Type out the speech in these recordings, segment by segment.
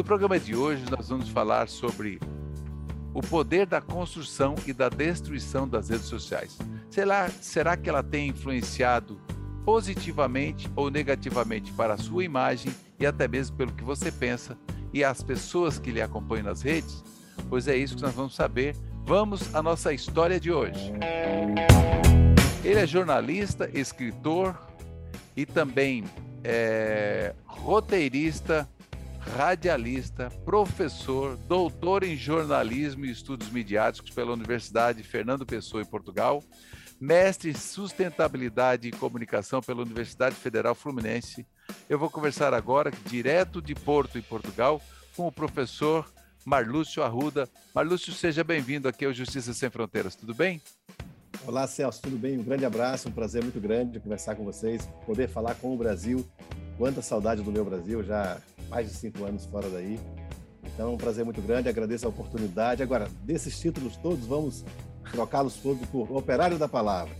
No programa de hoje, nós vamos falar sobre o poder da construção e da destruição das redes sociais. Será, será que ela tem influenciado positivamente ou negativamente para a sua imagem e até mesmo pelo que você pensa e as pessoas que lhe acompanham nas redes? Pois é isso que nós vamos saber. Vamos à nossa história de hoje. Ele é jornalista, escritor e também é, roteirista, radialista, professor, doutor em jornalismo e estudos midiáticos pela Universidade Fernando Pessoa em Portugal, mestre em sustentabilidade e comunicação pela Universidade Federal Fluminense. Eu vou conversar agora, direto de Porto, em Portugal, com o professor Marlúcio Arruda. Marlúcio, seja bem-vindo aqui ao Justiça Sem Fronteiras, tudo bem? Olá, Celso, tudo bem? Um grande abraço, um prazer muito grande conversar com vocês, poder falar com o Brasil. Quanta saudade do meu Brasil, já mais de cinco anos fora daí. Então, um prazer muito grande, agradeço a oportunidade. Agora, desses títulos todos, vamos trocá-los todos por operário da palavra,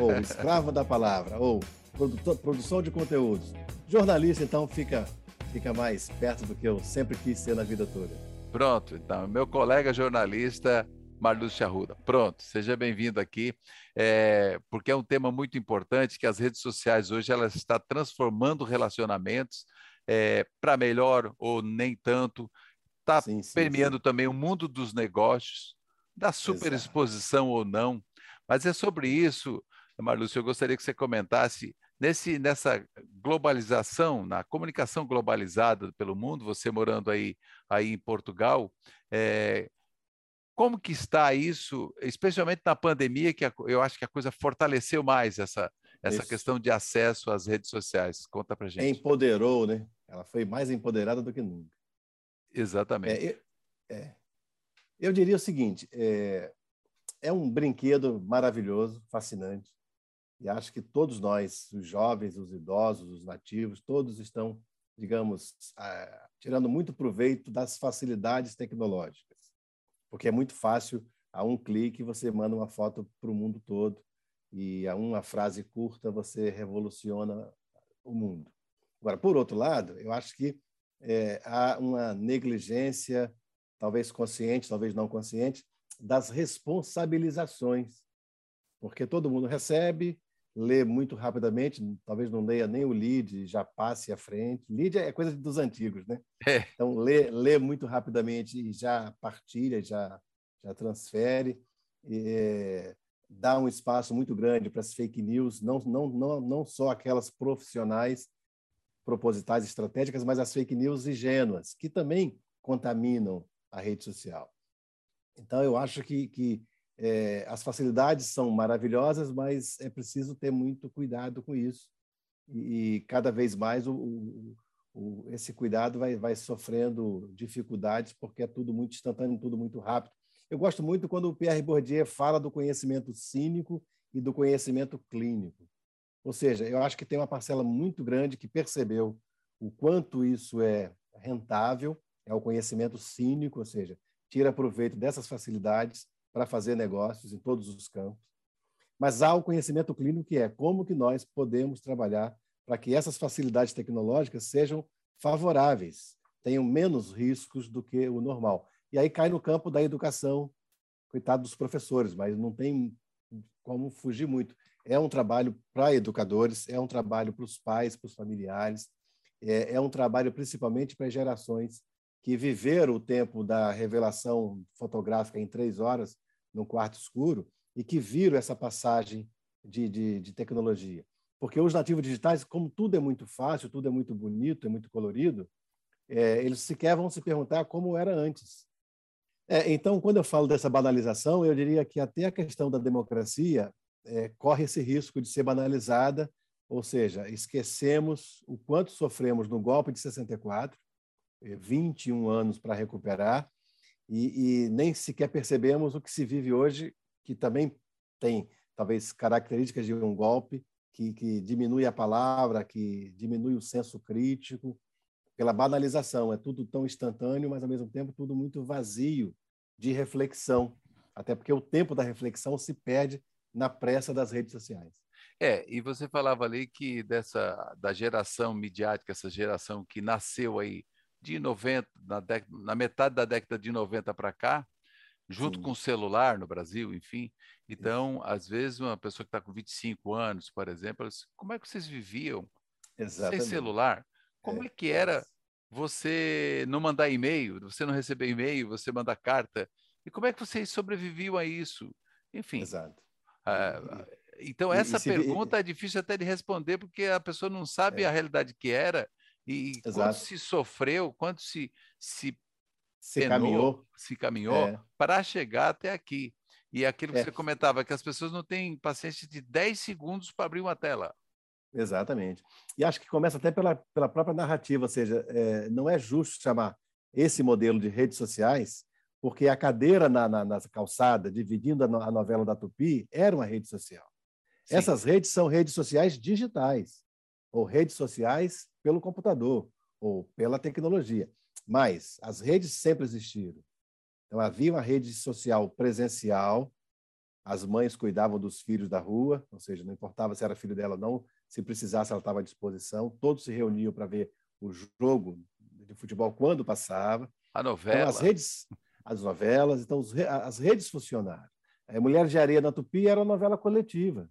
ou escravo da palavra, ou produção de conteúdos. Jornalista, então, fica, fica mais perto do que eu sempre quis ser na vida toda. Pronto, então, meu colega jornalista Marlúcio Arruda. Pronto, seja bem-vindo aqui, é, porque é um tema muito importante que as redes sociais hoje elas está transformando relacionamentos é, para melhor ou nem tanto, está permeando sim. também o mundo dos negócios, da superexposição ou não. Mas é sobre isso, Marlúcio, eu gostaria que você comentasse nesse, nessa globalização, na comunicação globalizada pelo mundo, você morando aí, aí em Portugal, é, como que está isso, especialmente na pandemia, que eu acho que a coisa fortaleceu mais essa, essa questão de acesso às redes sociais? Conta para gente. Empoderou, né? Ela foi mais empoderada do que nunca. Exatamente. É, eu, é, eu diria o seguinte: é, é um brinquedo maravilhoso, fascinante, e acho que todos nós, os jovens, os idosos, os nativos, todos estão, digamos, ah, tirando muito proveito das facilidades tecnológicas porque é muito fácil, a um clique você manda uma foto para o mundo todo e a uma frase curta você revoluciona o mundo. Agora, por outro lado, eu acho que é, há uma negligência, talvez consciente, talvez não consciente, das responsabilizações, porque todo mundo recebe, lê muito rapidamente, talvez não leia nem o lead, já passe à frente. Lead é coisa dos antigos, né? É. Então, lê, lê muito rapidamente e já partilha, já, já transfere. E, dá um espaço muito grande para as fake news, não, não, não, não só aquelas profissionais, propositais, estratégicas, mas as fake news ingênuas, que também contaminam a rede social. Então, eu acho que, que é, as facilidades são maravilhosas, mas é preciso ter muito cuidado com isso. E, e cada vez mais o, o, o, esse cuidado vai, vai sofrendo dificuldades, porque é tudo muito instantâneo, tudo muito rápido. Eu gosto muito quando o Pierre Bourdieu fala do conhecimento cínico e do conhecimento clínico. Ou seja, eu acho que tem uma parcela muito grande que percebeu o quanto isso é rentável, é o conhecimento cínico, ou seja, tira proveito dessas facilidades para fazer negócios em todos os campos. Mas há o conhecimento clínico que é como que nós podemos trabalhar para que essas facilidades tecnológicas sejam favoráveis, tenham menos riscos do que o normal. E aí cai no campo da educação, coitado dos professores, mas não tem como fugir muito. É um trabalho para educadores, é um trabalho para os pais, para os familiares, é, é um trabalho principalmente para gerações que viveram o tempo da revelação fotográfica em três horas no quarto escuro e que viram essa passagem de, de, de tecnologia. Porque os nativos digitais, como tudo é muito fácil, tudo é muito bonito, é muito colorido, é, eles sequer vão se perguntar como era antes. É, então, quando eu falo dessa banalização, eu diria que até a questão da democracia é, corre esse risco de ser banalizada, ou seja, esquecemos o quanto sofremos no golpe de 64, 21 é, anos para recuperar, e, e, nem sequer percebemos o que se vive hoje, que também tem talvez características de um golpe, que, que diminui a palavra, que diminui o senso crítico, pela banalização. É tudo tão instantâneo, mas ao mesmo tempo tudo muito vazio de reflexão, até porque o tempo da reflexão se perde na pressa das redes sociais. É, e você falava ali que dessa da geração midiática, essa geração que nasceu aí de 90, na, década, na metade da década de 90 para cá, junto Sim. com o celular no Brasil, enfim. Então, Isso. às vezes, uma pessoa que está com 25 anos, por exemplo, diz, como é que vocês viviam Exatamente. sem celular? Como é, é que era você não mandar e-mail, você não receber e-mail, você mandar carta? E como é que vocês sobreviviam a isso? Enfim. Exato. Ah, então, essa e, e pergunta é difícil até de responder, porque a pessoa não sabe é. a realidade que era e Exato. quanto se sofreu, quanto se, se, se penou, caminhou, se caminhou é. para chegar até aqui. E aquilo que é. você comentava, que as pessoas não têm paciência de 10 segundos para abrir uma tela. Exatamente. E acho que começa até pela, pela própria narrativa, ou seja, é, não é justo chamar esse modelo de redes sociais, porque a cadeira na, na, na calçada, dividindo a, a novela da Tupi, era uma rede social. Sim. Essas redes são redes sociais digitais, ou redes sociais pelo computador, ou pela tecnologia. Mas as redes sempre existiram. Então, havia uma rede social presencial, as mães cuidavam dos filhos da rua, ou seja, não importava se era filho dela ou não, se precisasse, ela estava à disposição. Todos se reuniam para ver o jogo de futebol quando passava. A novela. Então, as redes, as novelas, então as redes funcionaram. A Mulher de Areia na Tupi era uma novela coletiva.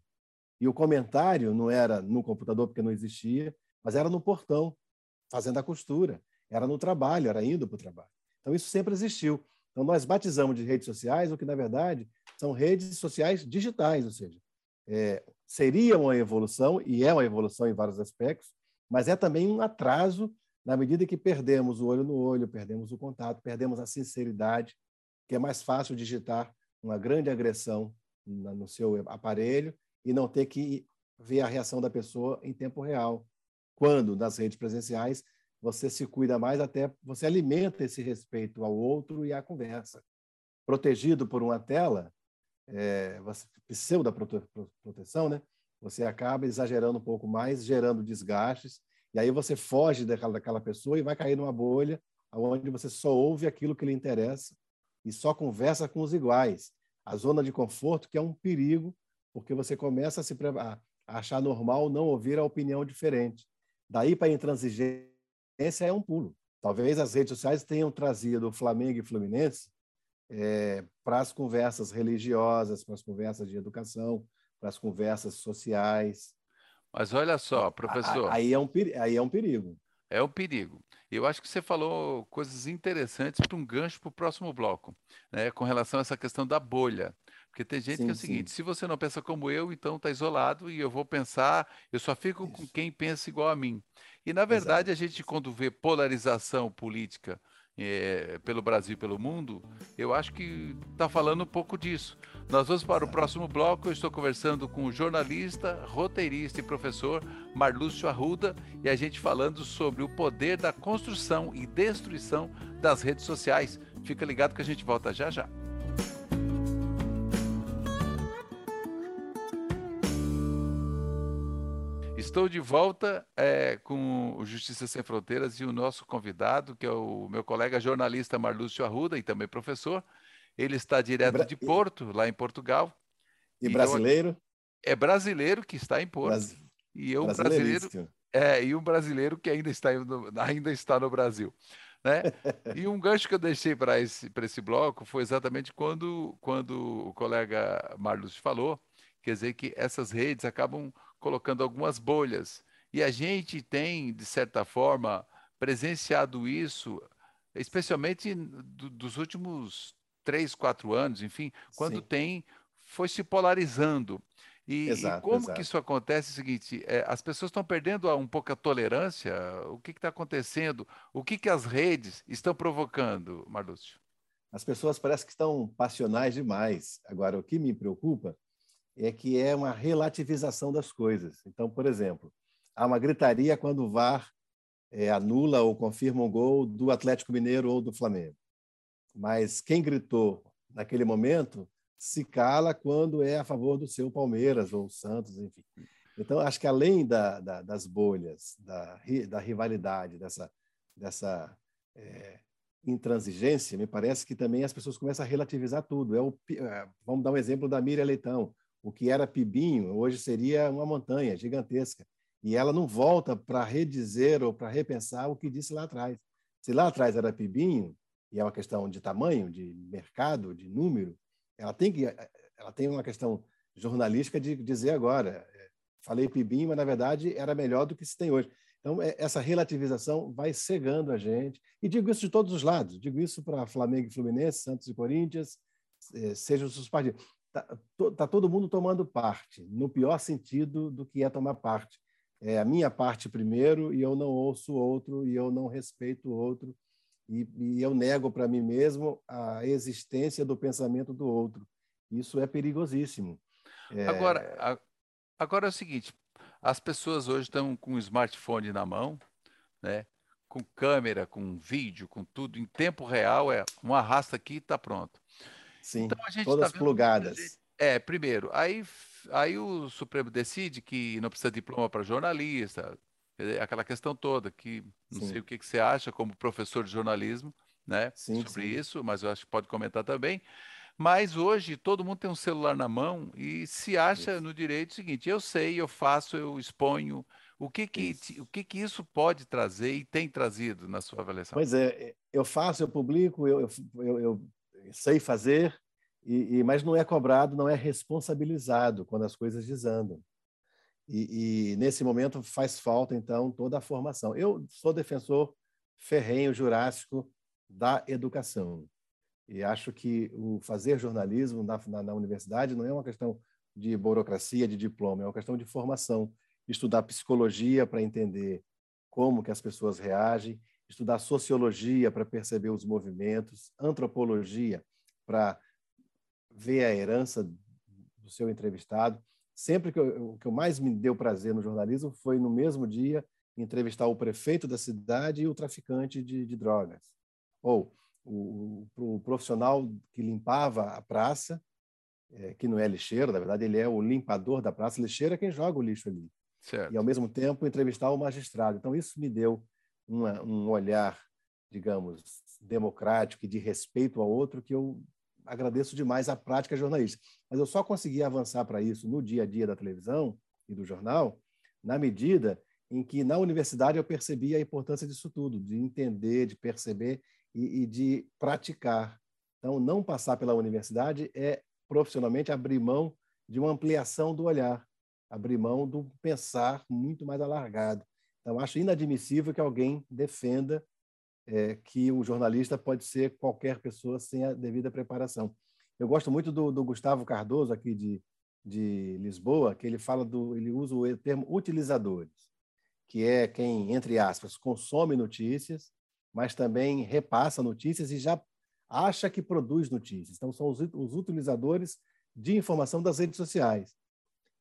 E o comentário não era no computador, porque não existia, mas era no portão, fazendo a costura. Era no trabalho, era indo para o trabalho. Então, isso sempre existiu. Então, nós batizamos de redes sociais o que, na verdade, são redes sociais digitais, ou seja, é, seria uma evolução, e é uma evolução em vários aspectos, mas é também um atraso na medida que perdemos o olho no olho, perdemos o contato, perdemos a sinceridade, que é mais fácil digitar uma grande agressão no seu aparelho e não ter que ver a reação da pessoa em tempo real. Quando, nas redes presenciais, você se cuida mais, até você alimenta esse respeito ao outro e à conversa. Protegido por uma tela, é, você, pseudo prote, proteção, né? você acaba exagerando um pouco mais, gerando desgastes, e aí você foge daquela, daquela pessoa e vai cair numa bolha onde você só ouve aquilo que lhe interessa e só conversa com os iguais. A zona de conforto, que é um perigo porque você começa a se a achar normal não ouvir a opinião diferente. Daí para a intransigência é um pulo. Talvez as redes sociais tenham trazido Flamengo e Fluminense é, para as conversas religiosas, para as conversas de educação, para as conversas sociais. Mas olha só, professor. Aí é um, aí é um perigo. É um perigo. Eu acho que você falou coisas interessantes para um gancho para o próximo bloco, né, com relação a essa questão da bolha. Porque tem gente sim, que é o seguinte: sim. se você não pensa como eu, então está isolado e eu vou pensar, eu só fico Isso. com quem pensa igual a mim. E, na verdade, Exato. a gente, quando vê polarização política é, pelo Brasil e pelo mundo, eu acho que está falando um pouco disso. Nós vamos para o próximo bloco. Eu estou conversando com o jornalista, roteirista e professor Marlúcio Arruda e a gente falando sobre o poder da construção e destruição das redes sociais. Fica ligado que a gente volta já já. Estou de volta é, com o Justiça Sem Fronteiras e o nosso convidado, que é o meu colega jornalista Marlúcio Arruda e também professor. Ele está direto de Porto, lá em Portugal. E, e brasileiro? Eu, é brasileiro que está em Porto. Bras... E eu brasileiro é, e um brasileiro que ainda está, ainda está no Brasil. Né? E um gancho que eu deixei para esse, esse bloco foi exatamente quando, quando o colega Marlúcio falou, quer dizer que essas redes acabam colocando algumas bolhas. E a gente tem, de certa forma, presenciado isso, especialmente do, dos últimos três, quatro anos, enfim, quando Sim. tem, foi se polarizando. E, exato, e como exato. que isso acontece? É o seguinte, é, as pessoas estão perdendo um pouco a tolerância. O que está acontecendo? O que, que as redes estão provocando, Marlúcio? As pessoas parecem que estão passionais demais. Agora, o que me preocupa é que é uma relativização das coisas. Então, por exemplo, há uma gritaria quando o VAR é, anula ou confirma um gol do Atlético Mineiro ou do Flamengo. Mas quem gritou naquele momento se cala quando é a favor do seu Palmeiras ou Santos, enfim. Então, acho que além da, da, das bolhas, da, da, rivalidade, dessa, dessa é, intransigência, me parece que também as pessoas começam a relativizar tudo. É o, é, vamos dar um exemplo da Miriam Leitão o que era Pibinho, hoje seria uma montanha gigantesca. E ela não volta para redizer ou para repensar o que disse lá atrás. Se lá atrás era pibinho, e é uma questão de tamanho, de mercado, de número, ela tem que ela tem uma questão jornalística de dizer agora, é, falei pibinho, mas na verdade era melhor do que se tem hoje. Então, é, essa relativização vai cegando a gente. E digo isso de todos os lados. Digo isso para Flamengo e Fluminense, Santos e Corinthians, é, sejam os partidos. Está tá todo mundo tomando parte, no pior sentido do que é tomar parte. É a minha parte primeiro, e eu não ouço o outro, e eu não respeito o outro, e, e eu nego para mim mesmo a existência do pensamento do outro. Isso é perigosíssimo. É... Agora, agora é o seguinte: as pessoas hoje estão com o smartphone na mão, né? com câmera, com vídeo, com tudo, em tempo real, é um arrasta aqui e está pronto. Sim, então, todas tá plugadas. É, primeiro, aí, aí o Supremo decide que não precisa de diploma para jornalista, aquela questão toda, que não sim. sei o que, que você acha como professor de jornalismo, né, sim, sobre sim. isso, mas eu acho que pode comentar também. Mas hoje todo mundo tem um celular na mão e se acha isso. no direito o seguinte: eu sei, eu faço, eu exponho. O que que, isso. o que que isso pode trazer e tem trazido na sua avaliação? Pois é, eu faço, eu publico, eu, eu, eu sei fazer, e, e, mas não é cobrado, não é responsabilizado quando as coisas desandam. E, e, nesse momento faz falta, então, toda a formação. Eu sou defensor ferrenho, jurássico da educação. E acho que o fazer jornalismo na, na, na, universidade não é uma questão de burocracia, de diploma, é uma questão de formação. Estudar psicologia para entender como que as pessoas reagem, estudar sociologia para perceber os movimentos, antropologia para ver a herança do seu entrevistado. Sempre que eu, o que mais me deu prazer no jornalismo foi no mesmo dia entrevistar o prefeito da cidade e o traficante de, de drogas. Ou o, o, profissional que limpava a praça, é, que não é lixeiro, na verdade, ele é o limpador da praça. Lixeiro é quem joga o lixo ali. Certo. E, ao mesmo tempo, entrevistar o magistrado. Então, isso me deu uma, um olhar, digamos, democrático e de respeito ao outro que eu agradeço demais à prática jornalística. Mas eu só consegui avançar para isso no dia a dia da televisão e do jornal na medida em que na universidade eu percebi a importância disso tudo, de entender, de perceber e, e de praticar. Então, não passar pela universidade é profissionalmente abrir mão de uma ampliação do olhar, abrir mão do pensar muito mais alargado. Então, acho inadmissível que alguém defenda é, que o jornalista pode ser qualquer pessoa sem a devida preparação. Eu gosto muito do, do Gustavo Cardoso, aqui de, de Lisboa, que ele fala do, ele usa o termo utilizadores, que é quem, entre aspas, consome notícias mas também repassa notícias e já acha que produz notícias. Então, são os, os utilizadores de informação das redes sociais.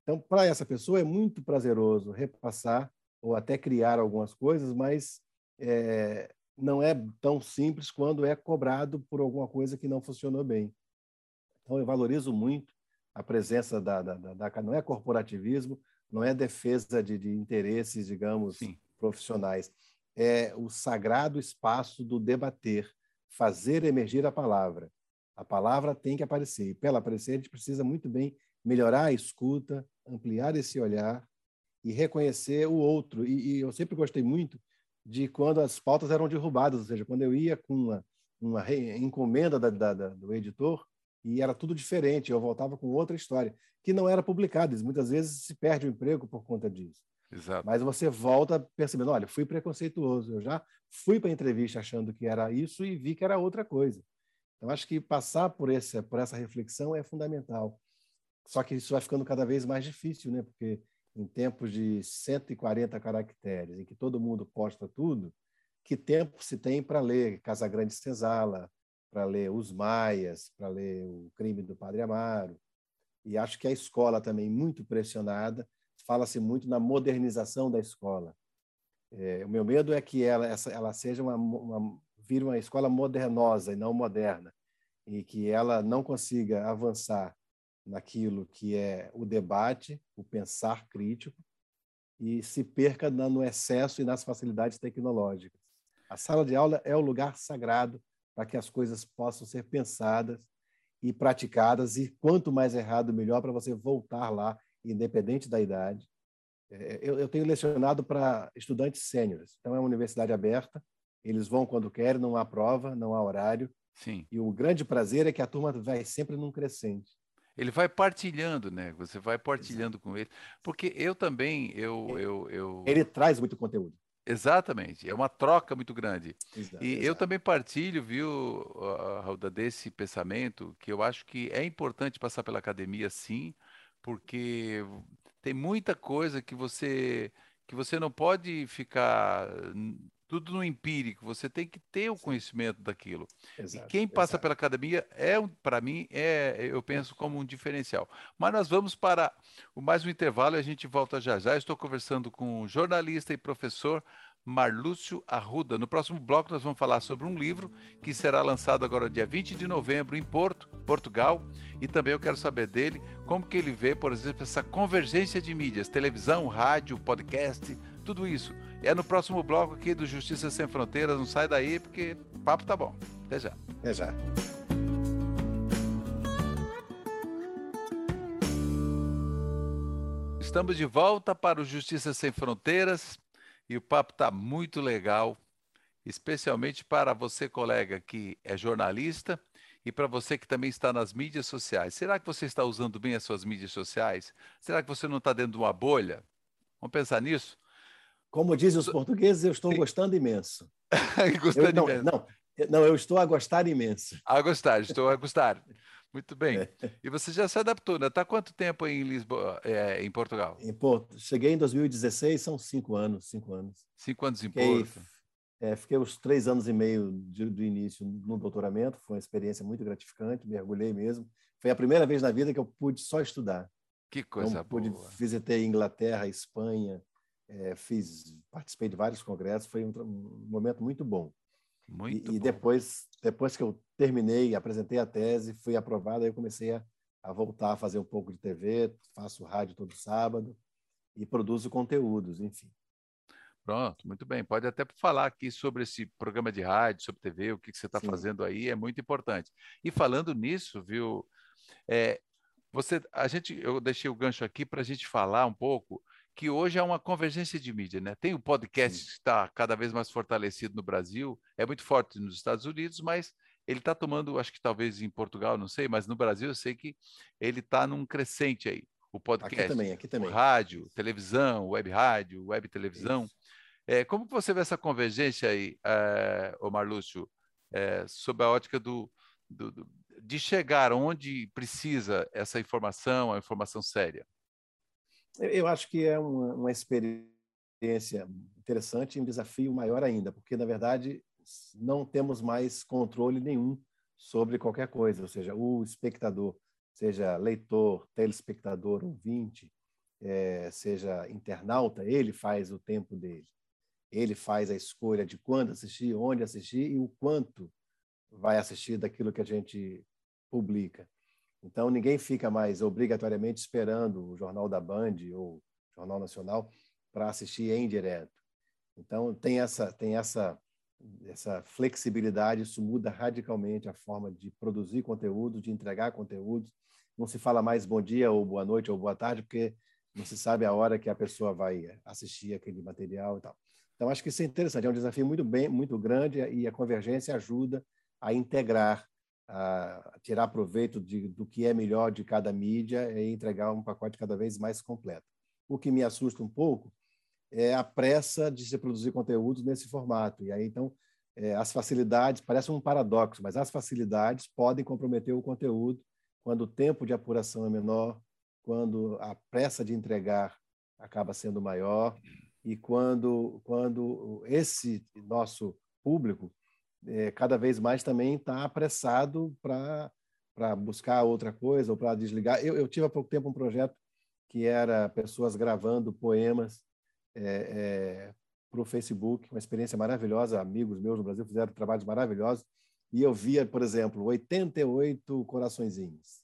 Então, para essa pessoa é muito prazeroso repassar ou até criar algumas coisas, mas é, não é tão simples quando é cobrado por alguma coisa que não funcionou bem. Então, eu valorizo muito a presença da, da, da, da não é corporativismo, não é defesa de, de interesses, digamos, Sim. profissionais, é o sagrado espaço do debater, fazer emergir a palavra. A palavra tem que aparecer. E, para ela aparecer, a gente precisa muito bem melhorar a escuta, ampliar esse olhar e reconhecer o outro. E, e eu sempre gostei muito de quando as pautas eram derrubadas, ou seja, quando eu ia com uma, uma encomenda da, da, da, do editor e era tudo diferente, eu voltava com outra história, que não era publicada. Muitas vezes se perde o emprego por conta disso. Exato. Mas você volta percebendo, olha, fui preconceituoso, eu já fui para a entrevista achando que era isso e vi que era outra coisa. Então, acho que passar por, esse, por essa reflexão é fundamental. Só que isso vai ficando cada vez mais difícil, né? Porque em tempos de 140 caracteres, em que todo mundo posta tudo, que tempo se tem para ler Casagrande Senzala, para ler Os Maias, para ler O Crime do Padre Amaro? E acho que a escola também muito pressionada fala-se muito na modernização da escola. É, o meu medo é que ela, essa, ela seja uma, uma, vire uma escola modernosa e não moderna, e que ela não consiga avançar naquilo que é o debate, o pensar crítico, e se perca no excesso e nas facilidades tecnológicas. A sala de aula é o lugar sagrado para que as coisas possam ser pensadas e praticadas, e quanto mais errado, melhor para você voltar lá independente da idade. É, eu, eu tenho lecionado para estudantes sêniores, então é uma universidade aberta, eles vão quando querem, não há prova, não há horário. Sim. E o grande prazer é que a turma vai sempre num crescente. Ele vai partilhando, né? Você vai partilhando Exato. com ele. Porque eu também, eu, ele, eu, eu... ele traz muito conteúdo. Exatamente, é uma troca muito grande. Exato, e exato. eu também partilho, viu, Raulda, desse pensamento, que eu acho que é importante passar pela academia, sim, porque tem muita coisa que você que você não pode ficar tudo no empírico, você tem que ter o conhecimento daquilo. Exato, e quem passa exato. pela academia é, para mim, é, eu penso como um diferencial. Mas nós vamos para o mais um intervalo e a gente volta já já. estou conversando com o jornalista e professor Marlúcio Arruda. No próximo bloco nós vamos falar sobre um livro que será lançado agora dia 20 de novembro em Porto, Portugal, e também eu quero saber dele como que ele vê, por exemplo, essa convergência de mídias, televisão, rádio, podcast, tudo isso. É no próximo bloco aqui do Justiça Sem Fronteiras. Não sai daí porque o papo tá bom. Até já. Até já. Estamos de volta para o Justiça Sem Fronteiras e o papo está muito legal, especialmente para você, colega, que é jornalista e para você que também está nas mídias sociais. Será que você está usando bem as suas mídias sociais? Será que você não está dentro de uma bolha? Vamos pensar nisso? Como dizem os portugueses, eu estou Sim. gostando imenso. gostando eu, não, imenso. Não, não, eu estou a gostar imenso. A gostar, estou a gostar. Muito bem. É. E você já se adaptou, né? Está quanto tempo em Lisboa, é, em Portugal? Em Porto. Cheguei em 2016, são cinco anos, cinco anos. Cinco anos em fiquei, Porto. É, fiquei os três anos e meio de, do início no doutoramento, foi uma experiência muito gratificante, mergulhei mesmo. Foi a primeira vez na vida que eu pude só estudar. Que coisa então, boa. Pude, visitei Inglaterra, Espanha, é, fiz, participei de vários congressos, foi um, um momento muito bom. Muito e, bom. e depois, depois que eu terminei, apresentei a tese, fui aprovado, aí eu comecei a, a voltar a fazer um pouco de TV, faço rádio todo sábado e produzo conteúdos, enfim. Pronto, muito bem. Pode até falar aqui sobre esse programa de rádio, sobre TV, o que, que você está fazendo aí, é muito importante. E falando nisso, viu, é, você, a gente, eu deixei o gancho aqui para a gente falar um pouco que hoje é uma convergência de mídia, né? Tem o podcast Sim. que está cada vez mais fortalecido no Brasil, é muito forte nos Estados Unidos, mas ele está tomando, acho que talvez em Portugal, não sei, mas no Brasil eu sei que ele está num crescente aí. O podcast, aqui também, aqui também. Rádio, televisão, web rádio, web televisão. É, como você vê essa convergência aí, é, Omar Lúcio, é, sob a ótica do, do, do, de chegar onde precisa essa informação, a informação séria? Eu acho que é uma, uma experiência interessante e um desafio maior ainda, porque, na verdade, não temos mais controle nenhum sobre qualquer coisa, ou seja, o espectador, seja leitor, telespectador, ouvinte, é, seja internauta, ele faz o tempo dele. Ele faz a escolha de quando assistir, onde assistir e o quanto vai assistir daquilo que a gente publica. Então, ninguém fica mais obrigatoriamente esperando o Jornal da Band ou o Jornal Nacional para assistir em direto. Então, tem essa, tem essa, essa flexibilidade, isso muda radicalmente a forma de produzir conteúdo, de entregar conteúdos. Não se fala mais bom dia ou boa noite ou boa tarde, porque não se sabe a hora que a pessoa vai assistir aquele material e tal. Então, acho que isso é interessante, é um desafio muito, bem, muito grande e a convergência ajuda a integrar a tirar proveito de, do que é melhor de cada mídia e entregar um pacote cada vez mais completo. O que me assusta um pouco é a pressa de se produzir conteúdos nesse formato. E aí, então, é, as facilidades, parece um paradoxo, mas as facilidades podem comprometer o conteúdo quando o tempo de apuração é menor, quando a pressa de entregar acaba sendo maior e quando, quando esse nosso público é, cada vez mais também está apressado para buscar outra coisa ou para desligar. Eu, eu, tive há pouco tempo um projeto que era pessoas gravando poemas é, é, para o Facebook, uma experiência maravilhosa. Amigos meus no Brasil fizeram trabalhos maravilhosos. E eu via, por exemplo, 88 coraçõezinhos.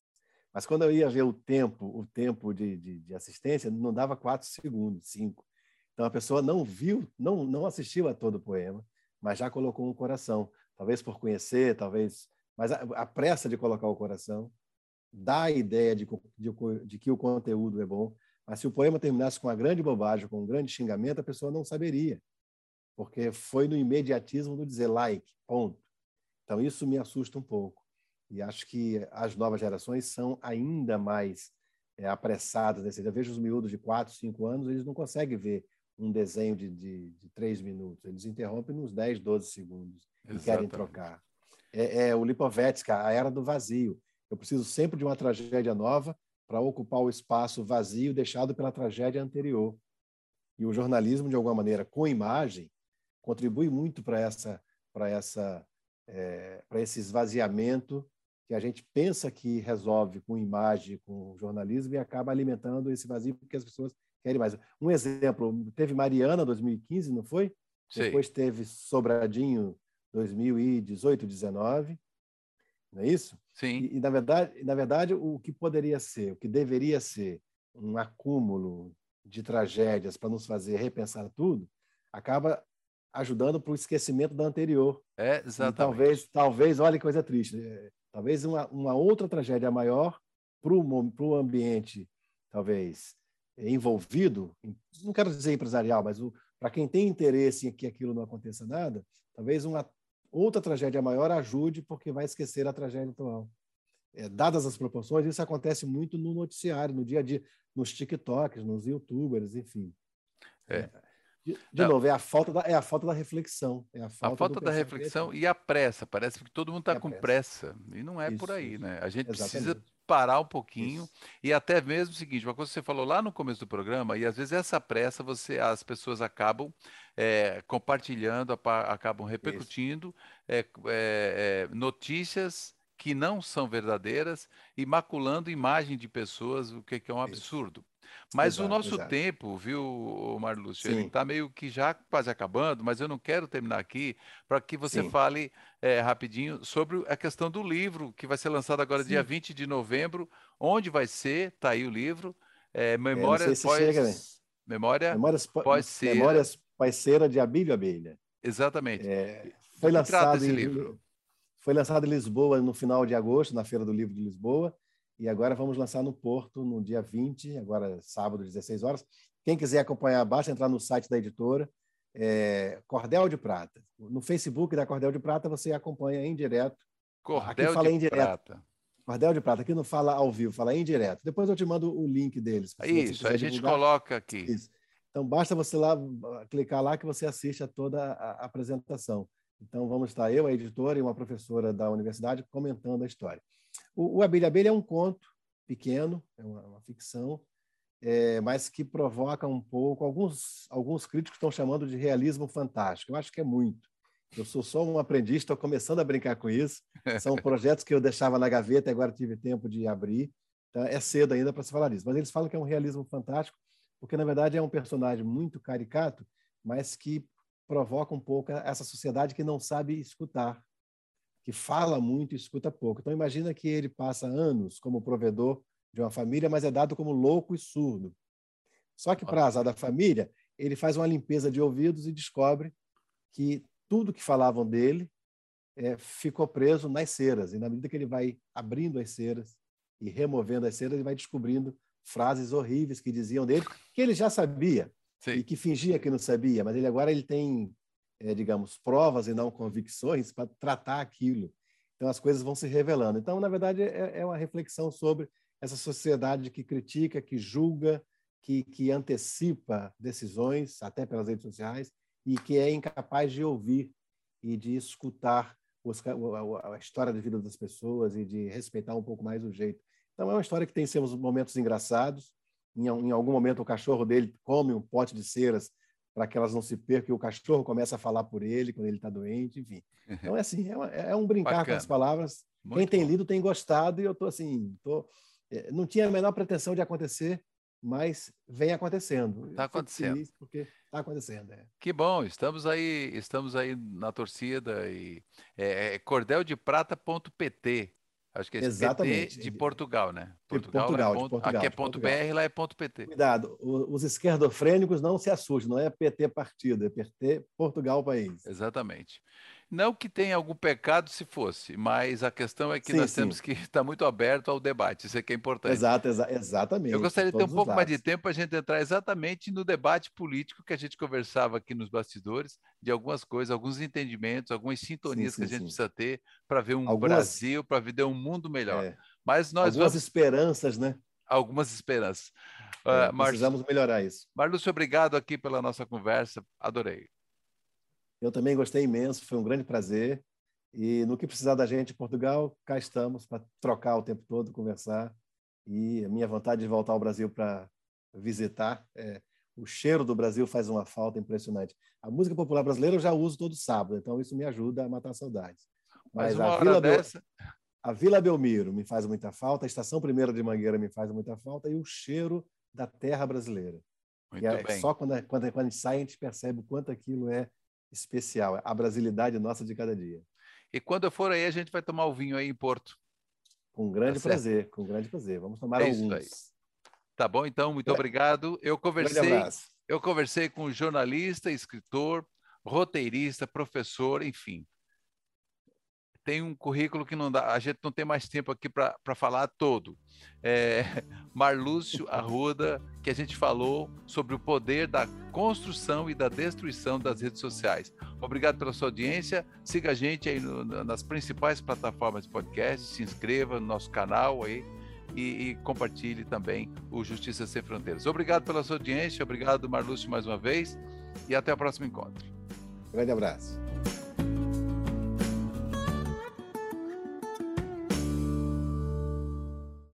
Mas quando eu ia ver o tempo, o tempo de, de, de assistência, não dava quatro segundos, cinco. Então a pessoa não viu, não, não assistiu a todo o poema mas já colocou um coração. Talvez por conhecer, talvez. Mas a, a pressa de colocar o coração dá a ideia de, de, de, que o conteúdo é bom. Mas se o poema terminasse com uma grande bobagem, com um grande xingamento, a pessoa não saberia. porque foi no imediatismo do dizer like, ponto. Então, isso me assusta um pouco. E acho que as novas gerações são ainda mais é, apressadas. Nesse... Eu vejo os miúdos de 4, 5 anos, eles não conseguem ver um desenho de, de, de 3 minutos. Eles interrompem nos 10, 12 segundos Exatamente. e querem trocar. É, é o Lipovetsky, a era do vazio. Eu preciso sempre de uma tragédia nova para ocupar o espaço vazio deixado pela tragédia anterior. E o jornalismo, de alguma maneira, com imagem, contribui muito para essa, para essa, é, para esse esvaziamento que a gente pensa que resolve com imagem, com jornalismo e acaba alimentando esse vazio porque as pessoas querem mais. Um exemplo, teve Mariana 2015, não foi? Sim. Depois teve Sobradinho 2018, 19, não é isso? Sim. E, e, na verdade, na verdade, o que poderia ser, o que deveria ser um acúmulo de tragédias para nos fazer repensar tudo, acaba ajudando para o esquecimento da anterior. É, exatamente. E talvez, talvez, olha que coisa triste, é, talvez uma, uma outra tragédia maior para o ambiente, talvez, envolvido, não quero dizer empresarial, mas para quem tem interesse em que aquilo não aconteça nada, talvez uma outra tragédia maior ajude, porque vai esquecer a tragédia atual. É, dadas as proporções, isso acontece muito no noticiário, no dia a dia, nos TikToks, nos YouTubers, enfim. É. é de, de novo, é a, falta da, é a falta da reflexão. É a falta, a falta da reflexão e a pressa. Parece que todo mundo está com pressa. pressa. E não é isso, por aí, isso. né? A gente Exatamente. precisa parar um pouquinho isso. e até mesmo o seguinte, uma coisa que você falou lá no começo do programa, e às vezes essa pressa você as pessoas acabam é, compartilhando, acabam repercutindo é, é, notícias que não são verdadeiras e maculando imagem de pessoas, o que, é um absurdo. Mas exato, o nosso exato. tempo, viu, Marlúcio, ele está meio que já quase acabando, mas eu não quero terminar aqui para que você Sim. fale é, rapidinho sobre a questão do livro, que vai ser lançado agora Sim. dia 20 de novembro. Onde vai ser? Está aí o livro. É, Memórias é, pós... Chega, né? Memória Memórias pós ser. Memórias pós-cera de Abílio Abelha. Exatamente. É, foi lançado esse em, livro? Foi lançado em Lisboa no final de agosto, na Feira do Livro de Lisboa. E agora vamos lançar no Porto no dia 20, agora sábado, 16 horas. Quem quiser acompanhar, basta entrar no site da editora, é, Cordel de Prata. No Facebook da Cordel de Prata você acompanha em direto. Cordel fala de em Prata. Cordel de Prata, aqui não fala ao vivo, fala em direto. Depois eu te mando o link deles. Isso, a gente divulgar. coloca aqui. Isso. Então basta você lá clicar lá que você assiste a toda a apresentação. Então vamos estar eu, a editora e uma professora da universidade comentando a história. O, o Abelha Abelha é um conto pequeno, é uma, uma ficção, é, mas que provoca um pouco. Alguns, alguns críticos estão chamando de realismo fantástico. Eu acho que é muito. Eu sou só um aprendiz, estou começando a brincar com isso. São projetos que eu deixava na gaveta e agora tive tempo de abrir. Então, é cedo ainda para se falar disso. Mas eles falam que é um realismo fantástico, porque, na verdade, é um personagem muito caricato, mas que provoca um pouco essa sociedade que não sabe escutar que fala muito e escuta pouco. Então, imagina que ele passa anos como provedor de uma família, mas é dado como louco e surdo. Só que, para azar da família, ele faz uma limpeza de ouvidos e descobre que tudo que falavam dele é, ficou preso nas ceras. E, na medida que ele vai abrindo as ceras e removendo as ceras, ele vai descobrindo frases horríveis que diziam dele, que ele já sabia Sim. e que fingia que não sabia, mas ele agora ele tem é, digamos, provas e não convicções para tratar aquilo. Então, as coisas vão se revelando. Então, na verdade, é, é uma reflexão sobre essa sociedade que critica, que julga, que, que antecipa decisões, até pelas redes sociais, e que é incapaz de ouvir e de escutar os, a, a, história da vida das pessoas e de respeitar um pouco mais o jeito. Então, é uma história que tem seus momentos engraçados. Em, em algum momento, o cachorro dele come um pote de ceras para que elas não se percam, e o cachorro começa a falar por ele quando ele está doente, enfim. Então, é assim, é, uma, é um brincar Bacana. com as palavras. Muito Quem tem bom. lido tem gostado, e eu estou assim, tô, é, não tinha a menor pretensão de acontecer, mas vem acontecendo. Está acontecendo. Porque está acontecendo. É. Que bom, estamos aí, estamos aí na torcida e é, é cordeldeprata.pt Acho que é Exatamente. PT de Portugal, né? Portugal, Portugal, é ponto, Portugal aqui é ponto .br, lá é ponto .pt. Cuidado, os esquerdofrênicos não se assustem, não é PT partido, é PT Portugal país. Exatamente. Não que tenha algum pecado se fosse, mas a questão é que sim, nós sim. temos que estar muito aberto ao debate, isso é que é importante. Exato, exa exatamente. Eu gostaria de ter um pouco mais de tempo para a gente entrar exatamente no debate político que a gente conversava aqui nos bastidores, de algumas coisas, alguns entendimentos, algumas sintonias sim, que a gente precisa ter para ver um algumas... Brasil, para ver um mundo melhor. É. Mas nós algumas vamos... esperanças, né? Algumas esperanças. É, uh, precisamos melhorar isso. Marlúcio, obrigado aqui pela nossa conversa, adorei. Eu também gostei imenso, foi um grande prazer. E no que precisar da gente em Portugal, cá estamos para trocar o tempo todo, conversar. E a minha vontade de voltar ao Brasil para visitar, é, o cheiro do Brasil faz uma falta impressionante. A música popular brasileira eu já uso todo sábado, então isso me ajuda a matar saudades. Mas, Mas a, Vila dessa... a Vila Belmiro me faz muita falta, a Estação Primeira de Mangueira me faz muita falta e o cheiro da terra brasileira. É. Só quando, quando, quando a gente sai, a gente percebe o quanto aquilo é especial, a brasilidade nossa de cada dia. E quando eu for aí, a gente vai tomar o vinho aí em Porto. Com grande tá prazer, certo? com grande prazer. Vamos tomar é alguns. Tá bom, então, muito é. obrigado. Eu conversei, eu conversei com jornalista, escritor, roteirista, professor, enfim, tem um currículo que não dá, a gente não tem mais tempo aqui para falar todo. É, Marlúcio Arruda, que a gente falou sobre o poder da construção e da destruição das redes sociais. Obrigado pela sua audiência. Siga a gente aí no, nas principais plataformas de podcast, se inscreva no nosso canal aí e, e compartilhe também o Justiça Sem Fronteiras. Obrigado pela sua audiência, obrigado Marlúcio mais uma vez e até o próximo encontro. Grande abraço.